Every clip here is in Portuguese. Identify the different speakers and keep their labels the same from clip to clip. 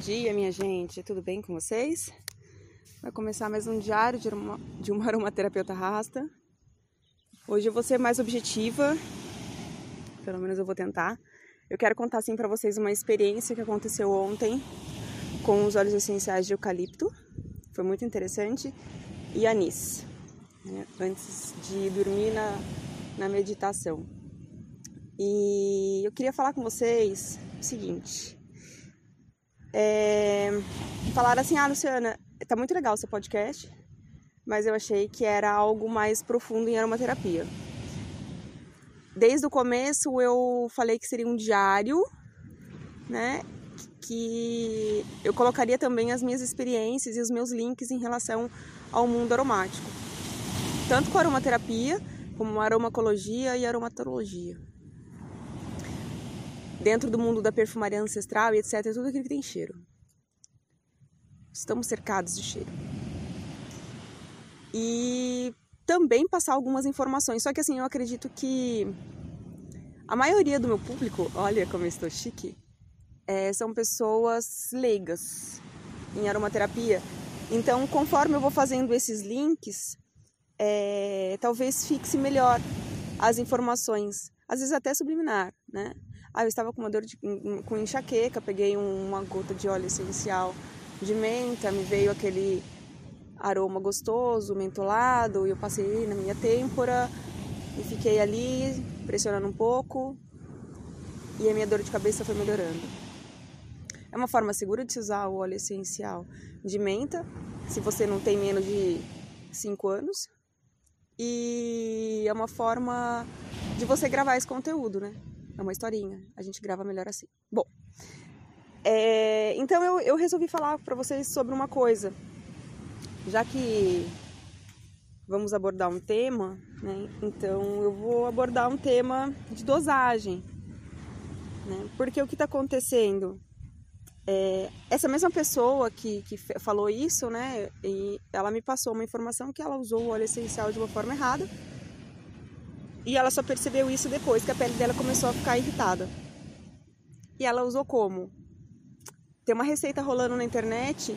Speaker 1: dia, minha gente, tudo bem com vocês? Vai começar mais um diário de uma, de uma aromaterapeuta rasta. Hoje eu vou ser mais objetiva, pelo menos eu vou tentar. Eu quero contar assim para vocês uma experiência que aconteceu ontem com os óleos essenciais de eucalipto. Foi muito interessante. E anis, né, antes de dormir na, na meditação. E eu queria falar com vocês o seguinte é, falaram assim: Ah, Luciana, tá muito legal seu podcast, mas eu achei que era algo mais profundo em aromaterapia. Desde o começo eu falei que seria um diário, né? Que eu colocaria também as minhas experiências e os meus links em relação ao mundo aromático, tanto com aromaterapia como aromacologia e aromatologia dentro do mundo da perfumaria ancestral e etc, é tudo aquilo que tem cheiro. Estamos cercados de cheiro. E também passar algumas informações. Só que assim, eu acredito que a maioria do meu público, olha como eu estou chique, é, são pessoas leigas em aromaterapia. Então, conforme eu vou fazendo esses links, é, talvez fixe melhor as informações, às vezes até subliminar, né? Ah, eu estava com uma dor de, com enxaqueca, peguei uma gota de óleo essencial de menta, me veio aquele aroma gostoso, mentolado, e eu passei na minha têmpora e fiquei ali pressionando um pouco e a minha dor de cabeça foi melhorando. É uma forma segura de se usar o óleo essencial de menta, se você não tem menos de 5 anos. E é uma forma de você gravar esse conteúdo, né? É uma historinha. A gente grava melhor assim. Bom, é, então eu, eu resolvi falar para vocês sobre uma coisa. Já que vamos abordar um tema, né? Então eu vou abordar um tema de dosagem. Né? Porque o que está acontecendo? É, essa mesma pessoa que, que falou isso, né? E ela me passou uma informação que ela usou o óleo essencial de uma forma errada e ela só percebeu isso depois que a pele dela começou a ficar irritada. E ela usou como? Tem uma receita rolando na internet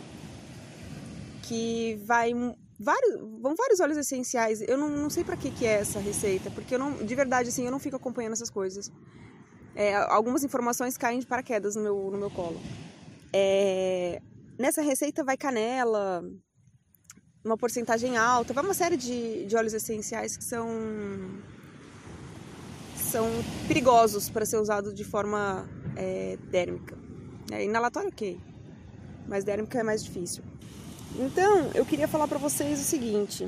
Speaker 1: que vai vários, vão vários óleos essenciais. Eu não, não sei para que que é essa receita, porque eu não, de verdade assim, eu não fico acompanhando essas coisas. É, algumas informações caem de paraquedas no meu, no meu colo. É, nessa receita vai canela, uma porcentagem alta, vai uma série de, de óleos essenciais que são são perigosos para ser usado de forma é, dérmica. É, inalatório ok, mas dérmica é mais difícil. Então, eu queria falar para vocês o seguinte: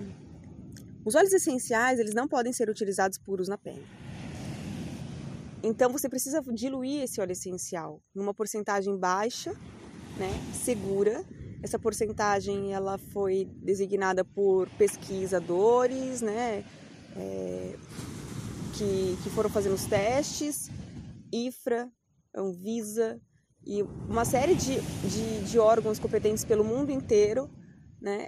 Speaker 1: os óleos essenciais eles não podem ser utilizados puros na pele. Então, você precisa diluir esse óleo essencial numa porcentagem baixa, né, segura. Essa porcentagem ela foi designada por pesquisadores, né, é, que, que foram fazendo os testes, IFRA, Anvisa e uma série de, de, de órgãos competentes pelo mundo inteiro, né,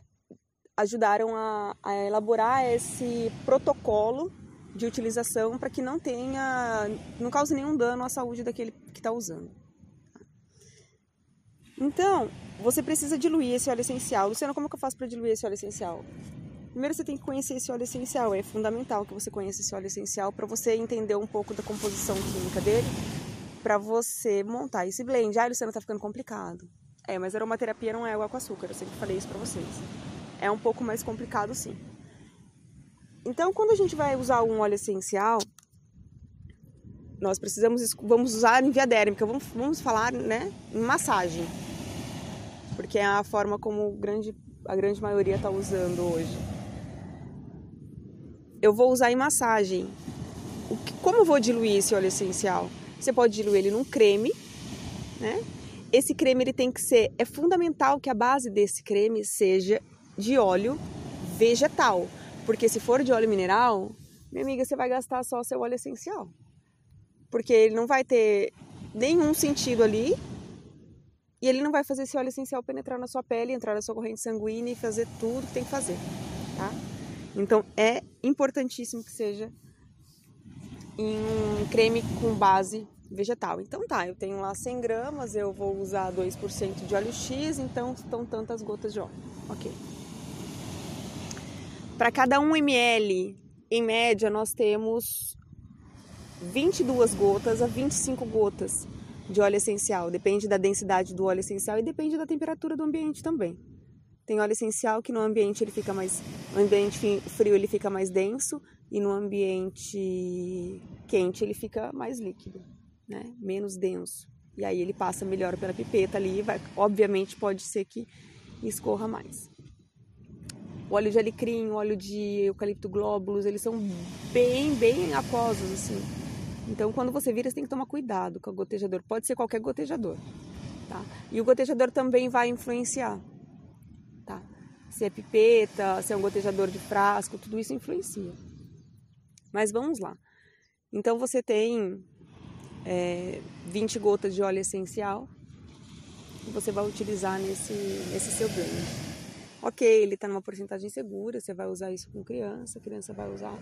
Speaker 1: ajudaram a, a elaborar esse protocolo de utilização para que não tenha, não cause nenhum dano à saúde daquele que está usando. Então, você precisa diluir esse óleo essencial. Luciana, como que eu faço para diluir esse óleo essencial? Primeiro você tem que conhecer esse óleo essencial. É fundamental que você conheça esse óleo essencial para você entender um pouco da composição química dele, para você montar esse blend. Ah, Luciana, tá ficando complicado. É, mas aromaterapia não é água com açúcar, eu sempre falei isso para vocês. É um pouco mais complicado sim. Então, quando a gente vai usar um óleo essencial, nós precisamos vamos usar em via dérmica, vamos, vamos falar, né, em massagem. Porque é a forma como grande, a grande maioria está usando hoje eu vou usar em massagem. como eu vou diluir esse óleo essencial? Você pode diluir ele num creme, né? Esse creme ele tem que ser, é fundamental que a base desse creme seja de óleo vegetal, porque se for de óleo mineral, minha amiga, você vai gastar só seu óleo essencial, porque ele não vai ter nenhum sentido ali e ele não vai fazer esse óleo essencial penetrar na sua pele, entrar na sua corrente sanguínea e fazer tudo que tem que fazer? Então é importantíssimo que seja em um creme com base vegetal. Então tá, eu tenho lá 100 gramas, eu vou usar 2% de óleo X, então estão tantas gotas de óleo. Ok. Para cada 1 ml, em média, nós temos 22 gotas a 25 gotas de óleo essencial. Depende da densidade do óleo essencial e depende da temperatura do ambiente também. Tem óleo essencial que no ambiente ele fica mais, no ambiente frio ele fica mais denso e no ambiente quente ele fica mais líquido, né? Menos denso. E aí ele passa melhor pela pipeta ali, vai, obviamente pode ser que escorra mais. O óleo de alecrim, o óleo de eucalipto glóbulos, eles são bem, bem aquosos assim. Então, quando você vira, você tem que tomar cuidado com o gotejador. Pode ser qualquer gotejador, tá? E o gotejador também vai influenciar? Se é pipeta, se é um gotejador de frasco, tudo isso influencia. Mas vamos lá. Então, você tem é, 20 gotas de óleo essencial que você vai utilizar nesse, nesse seu blend. Ok, ele está numa porcentagem segura, você vai usar isso com criança, criança vai usar.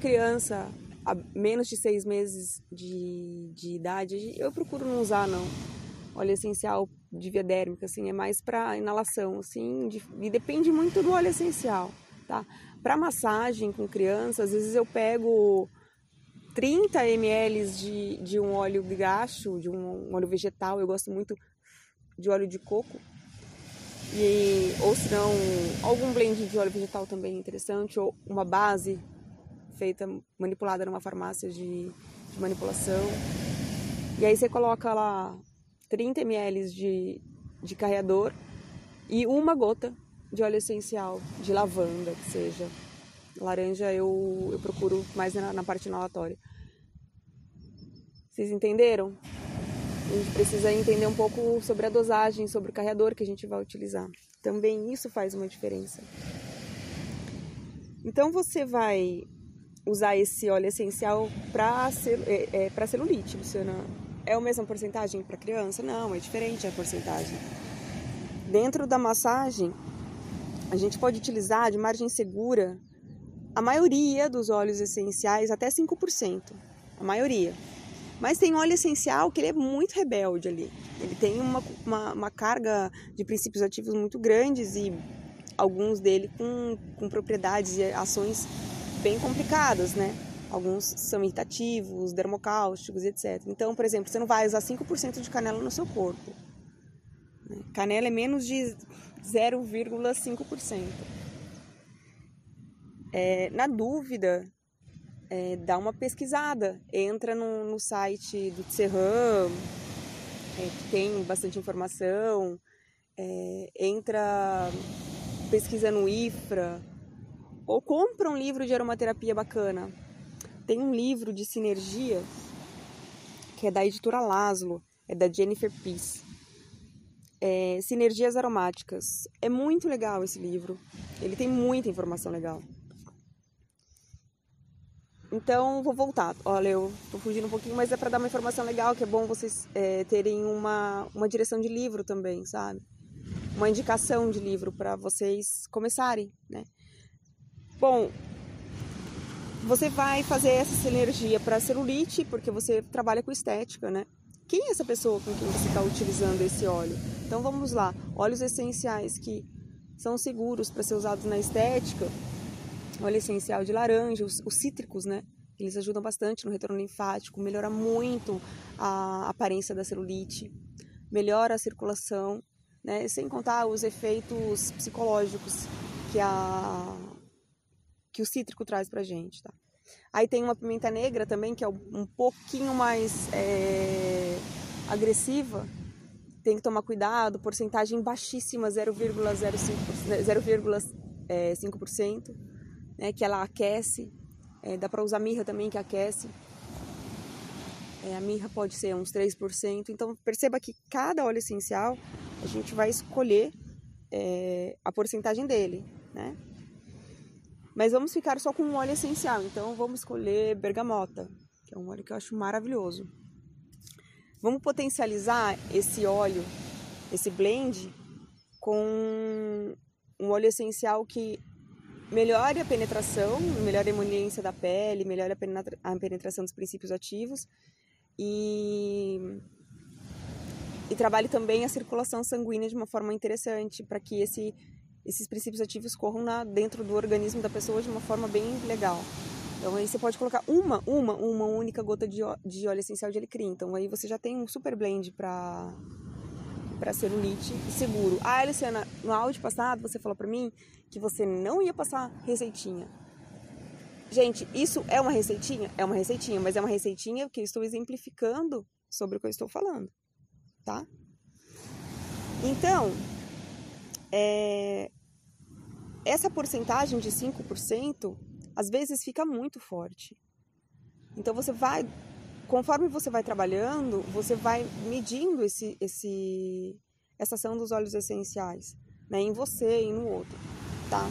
Speaker 1: Criança a menos de seis meses de, de idade, eu procuro não usar não. Óleo essencial de via dérmica, assim, é mais para inalação, assim, de, e depende muito do óleo essencial, tá? Para massagem com criança, às vezes eu pego 30 ml de, de um óleo gacho, de um, um óleo vegetal, eu gosto muito de óleo de coco, e, ou se não, algum blend de óleo vegetal também é interessante, ou uma base feita, manipulada numa farmácia de, de manipulação. E aí você coloca lá 30 ml de, de carreador e uma gota de óleo essencial, de lavanda, que seja. Laranja eu, eu procuro mais na, na parte inalatória. Vocês entenderam? A gente precisa entender um pouco sobre a dosagem, sobre o carreador que a gente vai utilizar. Também isso faz uma diferença. Então você vai usar esse óleo essencial para é, é, celulite, Luciana. É a mesma porcentagem para criança? Não, é diferente a porcentagem. Dentro da massagem, a gente pode utilizar de margem segura a maioria dos óleos essenciais, até 5%. A maioria. Mas tem óleo essencial que ele é muito rebelde ali. Ele tem uma, uma, uma carga de princípios ativos muito grandes e alguns dele com, com propriedades e ações bem complicadas, né? Alguns são irritativos, dermocáusticos, etc. Então, por exemplo, você não vai usar 5% de canela no seu corpo. Né? Canela é menos de 0,5%. É, na dúvida, é, dá uma pesquisada. Entra no, no site do Tserram, é, que tem bastante informação. É, entra, pesquisa no IFRA, ou compra um livro de aromaterapia bacana. Tem um livro de sinergia que é da editora Laszlo, é da Jennifer Peace. É, Sinergias Aromáticas. É muito legal esse livro. Ele tem muita informação legal. Então, vou voltar. Olha, eu tô fugindo um pouquinho, mas é para dar uma informação legal, que é bom vocês é, terem uma, uma direção de livro também, sabe? Uma indicação de livro para vocês começarem, né? Bom, você vai fazer essa sinergia para celulite, porque você trabalha com estética, né? Quem é essa pessoa com quem você está utilizando esse óleo? Então vamos lá, óleos essenciais que são seguros para ser usados na estética, óleo essencial de laranja, os, os cítricos, né? Eles ajudam bastante no retorno linfático, melhora muito a aparência da celulite, melhora a circulação, né? Sem contar os efeitos psicológicos que a que o cítrico traz pra gente, tá? Aí tem uma pimenta negra também, que é um pouquinho mais é, agressiva. Tem que tomar cuidado, porcentagem baixíssima, 0,05%, né, que ela aquece. É, dá para usar mirra também, que aquece. É, a mirra pode ser uns 3%. Então, perceba que cada óleo essencial, a gente vai escolher é, a porcentagem dele, né? Mas vamos ficar só com um óleo essencial, então vamos escolher bergamota, que é um óleo que eu acho maravilhoso. Vamos potencializar esse óleo, esse blend, com um óleo essencial que melhore a penetração, melhore a emoliência da pele, melhore a penetração dos princípios ativos e e trabalhe também a circulação sanguínea de uma forma interessante para que esse, esses princípios ativos corram na, dentro do organismo da pessoa de uma forma bem legal. Então aí você pode colocar uma, uma, uma única gota de, de óleo essencial de alecrim. Então aí você já tem um super blend para para celulite seguro. Ah, Luciana, no áudio passado você falou para mim que você não ia passar receitinha. Gente, isso é uma receitinha? É uma receitinha, mas é uma receitinha que eu estou exemplificando sobre o que eu estou falando, tá? Então, é, essa porcentagem de 5% às vezes fica muito forte. Então você vai, conforme você vai trabalhando, você vai medindo esse, esse, essa ação dos óleos essenciais, né, em você e no outro, tá?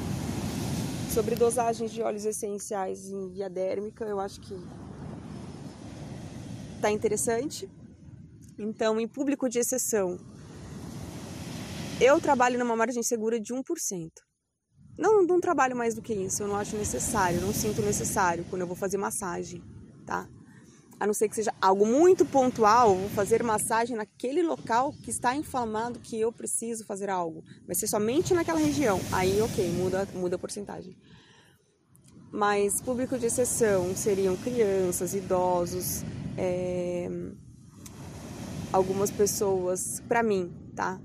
Speaker 1: Sobre dosagens de óleos essenciais em via dérmica, eu acho que tá interessante. Então, em público de exceção, eu trabalho numa margem segura de 1%. Não, não trabalho mais do que isso, eu não acho necessário, não sinto necessário quando eu vou fazer massagem, tá? A não ser que seja algo muito pontual, vou fazer massagem naquele local que está inflamado que eu preciso fazer algo. Vai ser somente naquela região. Aí, ok, muda, muda a porcentagem. Mas público de exceção seriam crianças, idosos, é... algumas pessoas, para mim, tá?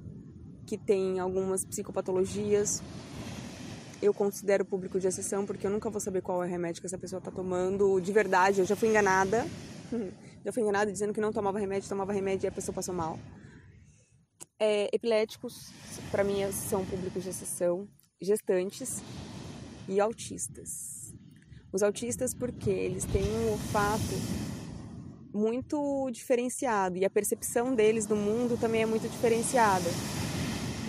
Speaker 1: Que tem algumas psicopatologias, eu considero público de exceção porque eu nunca vou saber qual é o remédio que essa pessoa está tomando. De verdade, eu já fui enganada. Já fui enganada dizendo que não tomava remédio, tomava remédio e a pessoa passou mal. É, epiléticos, para mim, são públicos de exceção. Gestantes e autistas. Os autistas, porque eles têm um olfato muito diferenciado e a percepção deles do mundo também é muito diferenciada.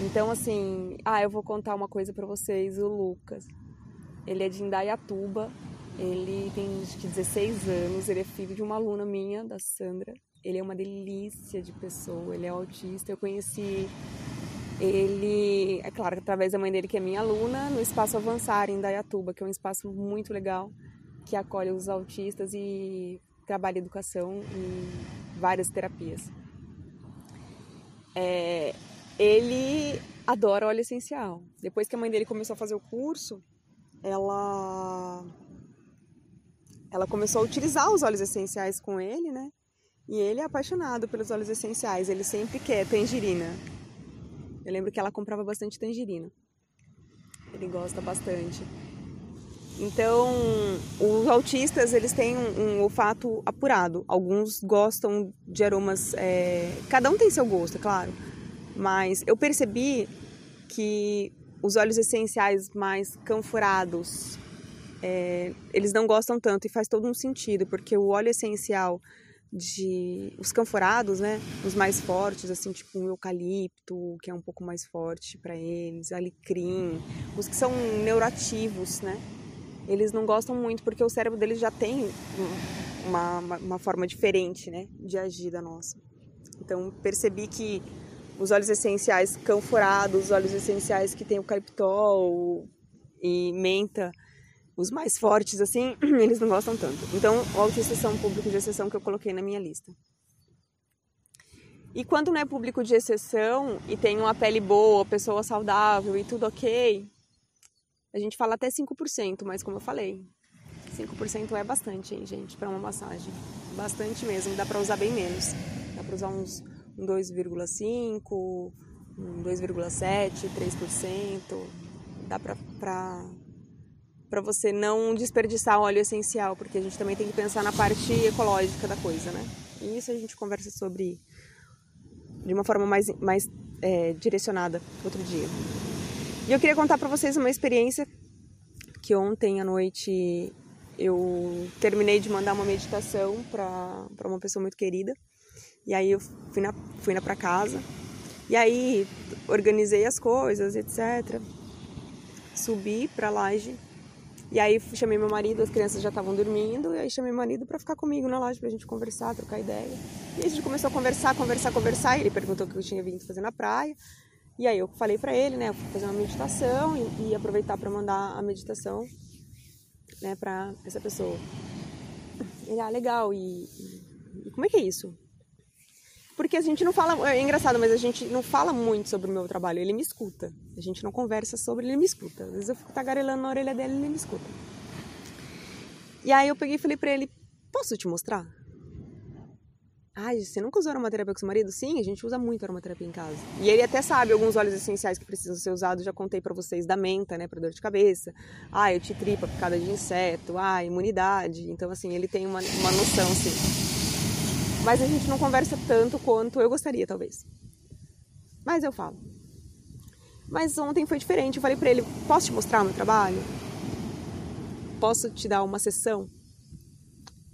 Speaker 1: Então, assim, ah, eu vou contar uma coisa para vocês. O Lucas, ele é de Indaiatuba, ele tem acho que 16 anos, ele é filho de uma aluna minha, da Sandra. Ele é uma delícia de pessoa, ele é autista. Eu conheci ele, é claro, através da mãe dele, que é minha aluna, no Espaço Avançar, em Indaiatuba, que é um espaço muito legal, que acolhe os autistas e trabalha educação e várias terapias. É, ele adora óleo essencial. Depois que a mãe dele começou a fazer o curso, ela ela começou a utilizar os óleos essenciais com ele, né? E ele é apaixonado pelos óleos essenciais, ele sempre quer tangerina. Eu lembro que ela comprava bastante tangerina. Ele gosta bastante. Então, os autistas, eles têm um, um olfato apurado. Alguns gostam de aromas... É... Cada um tem seu gosto, é claro. Mas eu percebi que os óleos essenciais mais canforados, é, eles não gostam tanto e faz todo um sentido, porque o óleo essencial de os canforados, né, os mais fortes, assim, tipo o eucalipto, que é um pouco mais forte para eles, alecrim, os que são neuroativos, né, eles não gostam muito porque o cérebro deles já tem uma, uma, uma forma diferente, né, de agir da nossa. Então percebi que os óleos essenciais canforados, os óleos essenciais que tem o e menta, os mais fortes, assim, eles não gostam tanto. Então, o autista são um público de exceção que eu coloquei na minha lista. E quando não é público de exceção e tem uma pele boa, pessoa saudável e tudo ok, a gente fala até 5%, mas como eu falei, 5% é bastante, hein, gente, para uma massagem. Bastante mesmo, dá para usar bem menos. Dá para usar uns 2,5%, um 2,7%, 3%. Dá para você não desperdiçar óleo essencial, porque a gente também tem que pensar na parte ecológica da coisa, né? E isso a gente conversa sobre de uma forma mais, mais é, direcionada outro dia. E eu queria contar para vocês uma experiência que ontem à noite eu terminei de mandar uma meditação para uma pessoa muito querida. E aí eu fui na, fui na pra casa. E aí organizei as coisas, etc. Subi pra laje. E aí chamei meu marido, as crianças já estavam dormindo, e aí chamei meu marido para ficar comigo na laje pra gente conversar, trocar ideia. E a gente começou a conversar, conversar, conversar, e ele perguntou o que eu tinha vindo fazer na praia. E aí eu falei para ele, né, fazer uma meditação e, e aproveitar para mandar a meditação, né, para essa pessoa. Ele, ah, legal, e, E como é que é isso? Porque a gente não fala, é engraçado, mas a gente não fala muito sobre o meu trabalho, ele me escuta. A gente não conversa sobre, ele me escuta. Às vezes eu fico tagarelando na orelha dele, ele me escuta. E aí eu peguei e falei pra ele, posso te mostrar? Ai, você nunca usou aromaterapia com seu marido? Sim, a gente usa muito aromaterapia em casa. E ele até sabe alguns óleos essenciais que precisam ser usados, já contei para vocês da menta, né, para dor de cabeça. Ah, eu te tripa picada de inseto, ah, imunidade. Então, assim, ele tem uma, uma noção, sim. Mas a gente não conversa tanto quanto eu gostaria, talvez. Mas eu falo. Mas ontem foi diferente. Eu falei para ele: posso te mostrar o meu trabalho? Posso te dar uma sessão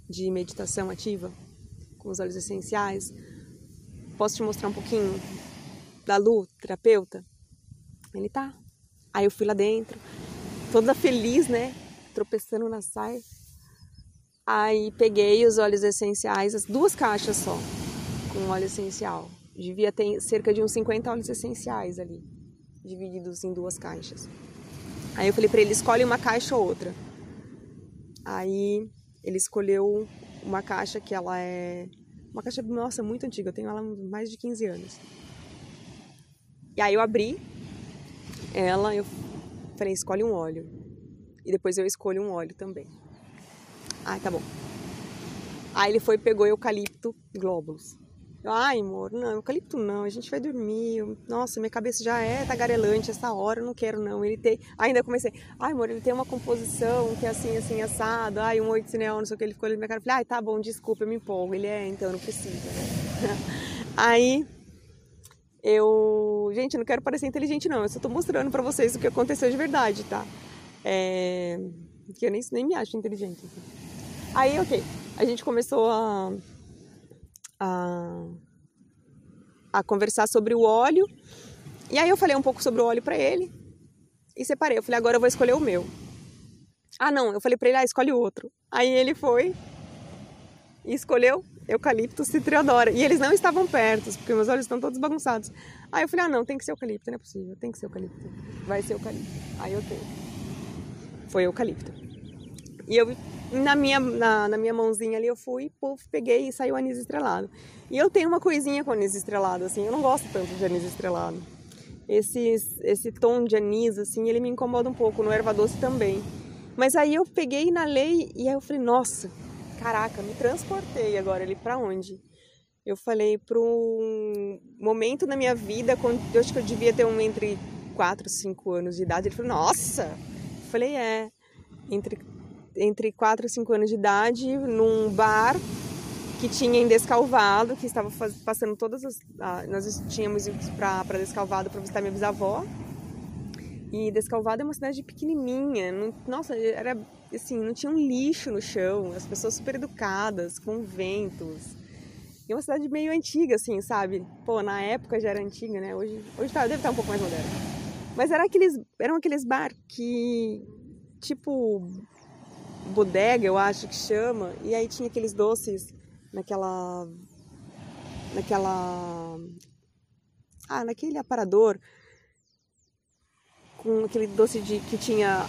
Speaker 1: de meditação ativa? com os óleos essenciais. Posso te mostrar um pouquinho da Lu, terapeuta? Ele tá. Aí eu fui lá dentro, toda feliz, né? Tropeçando na saia. Aí peguei os óleos essenciais, as duas caixas só, com óleo essencial. Devia ter cerca de uns 50 óleos essenciais ali, divididos em duas caixas. Aí eu falei para ele: escolhe uma caixa ou outra. Aí ele escolheu uma caixa que ela é uma caixa, nossa, muito antiga, eu tenho ela há mais de 15 anos. E aí eu abri ela, eu falei, escolhe um óleo. E depois eu escolho um óleo também. Ah, tá bom. Aí ele foi pegou eucalipto glóbulos. Ai, amor, não, eucalipto não, a gente vai dormir. Nossa, minha cabeça já é tagarelante essa hora, eu não quero não. Ele tem. Ainda comecei, ai, amor, ele tem uma composição que é assim, assim, assado. Ai, um oito cineal, não sei o que. Ele ficou ali na minha cara. Eu falei, ai, tá bom, desculpa, eu me empolgo. Ele é, então, não precisa, né? Aí eu. Gente, eu não quero parecer inteligente, não. Eu só tô mostrando pra vocês o que aconteceu de verdade, tá? É. Que eu nem, nem me acho inteligente. Aí, ok. A gente começou a a, a conversar sobre o óleo. E aí eu falei um pouco sobre o óleo para ele e separei. Eu falei, agora eu vou escolher o meu. Ah, não, eu falei para ele, ah, escolhe outro. Aí ele foi e escolheu eucalipto citriodora. E eles não estavam perto, porque meus olhos estão todos bagunçados. Aí eu falei, ah, não, tem que ser eucalipto, não é possível, tem que ser eucalipto. Vai ser eucalipto. Aí eu tenho. Foi eucalipto. E eu na minha, na, na, minha mãozinha ali eu fui, puf, peguei e saiu anis estrelado. E eu tenho uma coisinha com anis estrelado, assim, eu não gosto tanto de anis estrelado. Esse, esse tom de anis, assim, ele me incomoda um pouco, no erva doce também. Mas aí eu peguei na lei e aí eu falei, nossa, caraca, me transportei agora ali para onde? Eu falei para um momento na minha vida, quando eu acho que eu devia ter um entre 4 e 5 anos de idade. Ele falou, nossa! Eu falei, é, entre entre 4 e 5 anos de idade, num bar que tinha em Descalvado, que estava passando todas as. Nós tínhamos ido para Descalvado para visitar minha bisavó. E Descalvado é uma cidade pequenininha. Não, nossa, era assim, não tinha um lixo no chão, as pessoas super educadas, conventos. E é uma cidade meio antiga, assim, sabe? Pô, na época já era antiga, né? Hoje, hoje tá, deve estar um pouco mais moderna. Mas era aqueles, eram aqueles bar que, tipo, bodega, eu acho que chama, e aí tinha aqueles doces naquela naquela ah, naquele aparador com aquele doce de que tinha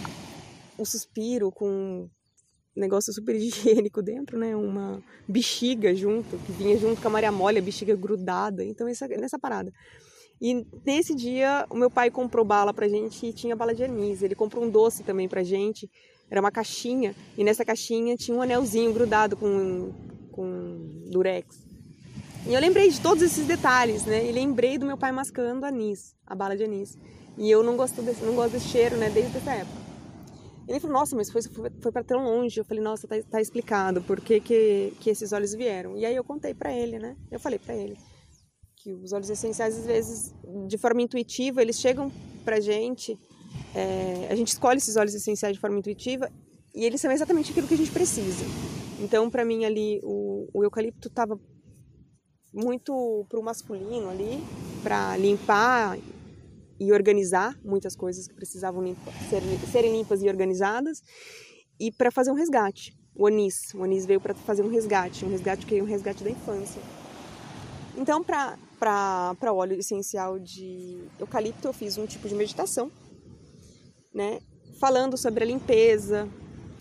Speaker 1: um suspiro com um negócio super higiênico dentro, né? Uma bexiga junto, que vinha junto com a Maria Mole, a bexiga grudada. Então, essa, nessa parada. E nesse dia, o meu pai comprou bala pra gente e tinha bala de anis. Ele comprou um doce também pra gente era uma caixinha e nessa caixinha tinha um anelzinho grudado com, com durex. E eu lembrei de todos esses detalhes, né? E lembrei do meu pai mascando anis, a bala de anis. E eu não gosto desse, não gosto desse cheiro, né? Desde essa época. Ele falou, nossa, mas foi, foi, para tão longe. Eu falei, nossa, tá, tá explicado por que, que, que esses óleos vieram. E aí eu contei para ele, né? Eu falei para ele que os óleos essenciais, às vezes, de forma intuitiva, eles chegam pra gente é, a gente escolhe esses óleos essenciais de forma intuitiva e eles são exatamente aquilo que a gente precisa. Então, para mim ali, o, o eucalipto estava muito para o masculino ali, para limpar e organizar muitas coisas que precisavam limpa, ser, serem limpas e organizadas e para fazer um resgate. O anis, o anis veio para fazer um resgate, um resgate que é um resgate da infância. Então, para óleo essencial de eucalipto, eu fiz um tipo de meditação né? Falando sobre a limpeza,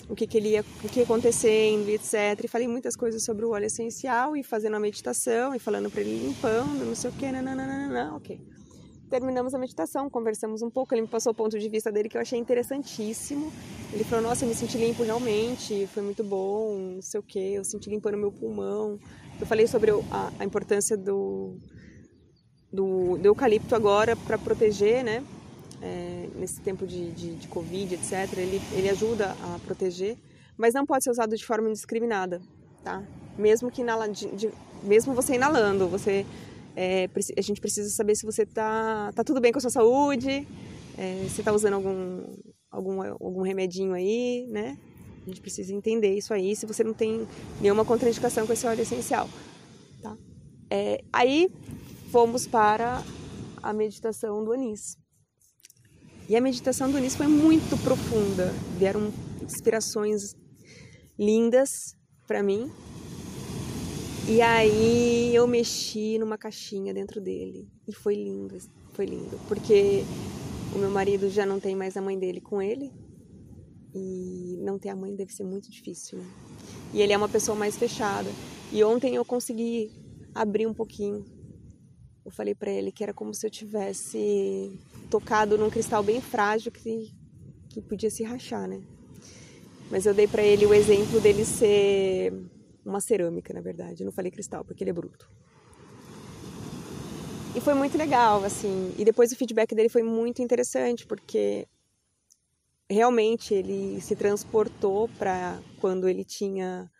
Speaker 1: o que, que ele ia, o que ia acontecendo, etc. E falei muitas coisas sobre o óleo essencial e fazendo a meditação e falando para ele limpando, não sei o que, não, ok. Terminamos a meditação, conversamos um pouco, ele me passou o ponto de vista dele que eu achei interessantíssimo. Ele falou, nossa, eu me senti limpo realmente, foi muito bom, não sei o que, eu senti limpando meu pulmão. Eu falei sobre a, a importância do, do, do eucalipto agora para proteger, né? É, nesse tempo de, de, de, Covid, etc. Ele, ele ajuda a proteger, mas não pode ser usado de forma indiscriminada, tá? Mesmo que inala, de, de, mesmo você inalando, você é, a gente precisa saber se você tá, tá tudo bem com a sua saúde, é, se tá usando algum, algum, algum remedinho aí, né? A gente precisa entender isso aí, se você não tem nenhuma contraindicação com esse óleo essencial, tá? É, aí fomos para a meditação do anis. E a meditação do anis foi muito profunda. Vieram inspirações lindas para mim. E aí eu mexi numa caixinha dentro dele e foi lindo, foi lindo, porque o meu marido já não tem mais a mãe dele com ele e não ter a mãe deve ser muito difícil, né? E ele é uma pessoa mais fechada. E ontem eu consegui abrir um pouquinho eu falei para ele que era como se eu tivesse tocado num cristal bem frágil que, que podia se rachar, né? Mas eu dei para ele o exemplo dele ser uma cerâmica, na verdade. Eu não falei cristal, porque ele é bruto. E foi muito legal, assim. E depois o feedback dele foi muito interessante, porque realmente ele se transportou para quando ele tinha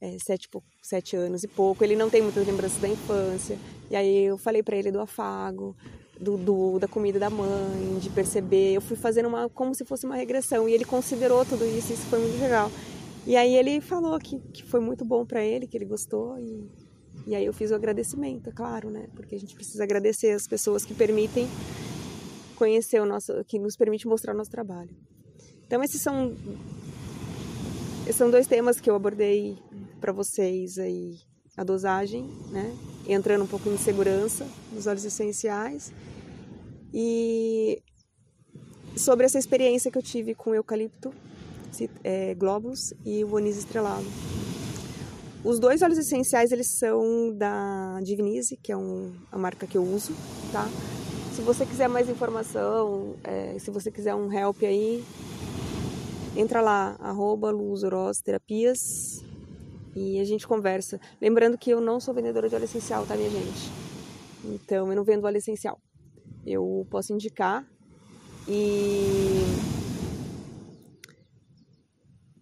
Speaker 1: é, sete, sete anos e pouco. Ele não tem muitas lembranças da infância. E aí eu falei para ele do afago, do, do, da comida da mãe, de perceber. Eu fui fazendo uma como se fosse uma regressão. E ele considerou tudo isso, isso foi muito legal. E aí ele falou que, que foi muito bom para ele, que ele gostou. E, e aí eu fiz o agradecimento, é claro, né? Porque a gente precisa agradecer as pessoas que permitem conhecer o nosso, que nos permite mostrar o nosso trabalho. Então esses são esses são dois temas que eu abordei para vocês aí a dosagem, né? Entrando um pouco em segurança nos óleos essenciais e sobre essa experiência que eu tive com eucalipto é, globus e o anis estrelado. Os dois óleos essenciais eles são da Divinize, que é um, a marca que eu uso, tá? Se você quiser mais informação, é, se você quiser um help aí, entra lá, arroba Terapias e a gente conversa. Lembrando que eu não sou vendedora de óleo essencial, tá, minha gente? Então, eu não vendo óleo essencial. Eu posso indicar e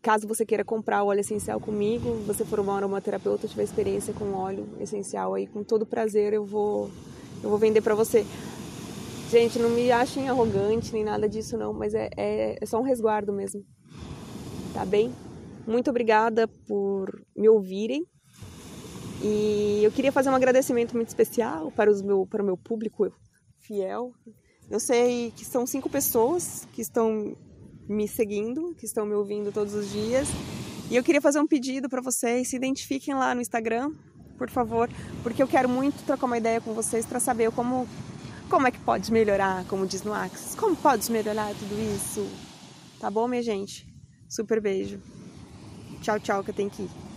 Speaker 1: caso você queira comprar o óleo essencial comigo, você for uma aromaterapeuta, tiver experiência com óleo essencial aí, com todo prazer eu vou eu vou vender para você. Gente, não me achem arrogante nem nada disso não, mas é, é, é só um resguardo mesmo. Tá bem? Muito obrigada por me ouvirem. E eu queria fazer um agradecimento muito especial para, os meu, para o meu público fiel. Eu sei que são cinco pessoas que estão me seguindo, que estão me ouvindo todos os dias. E eu queria fazer um pedido para vocês, se identifiquem lá no Instagram, por favor, porque eu quero muito trocar uma ideia com vocês para saber como como é que pode melhorar, como diz no Axis. Como pode melhorar tudo isso? Tá bom, minha gente? Super beijo. Tchau, tchau, que eu tenho que ir.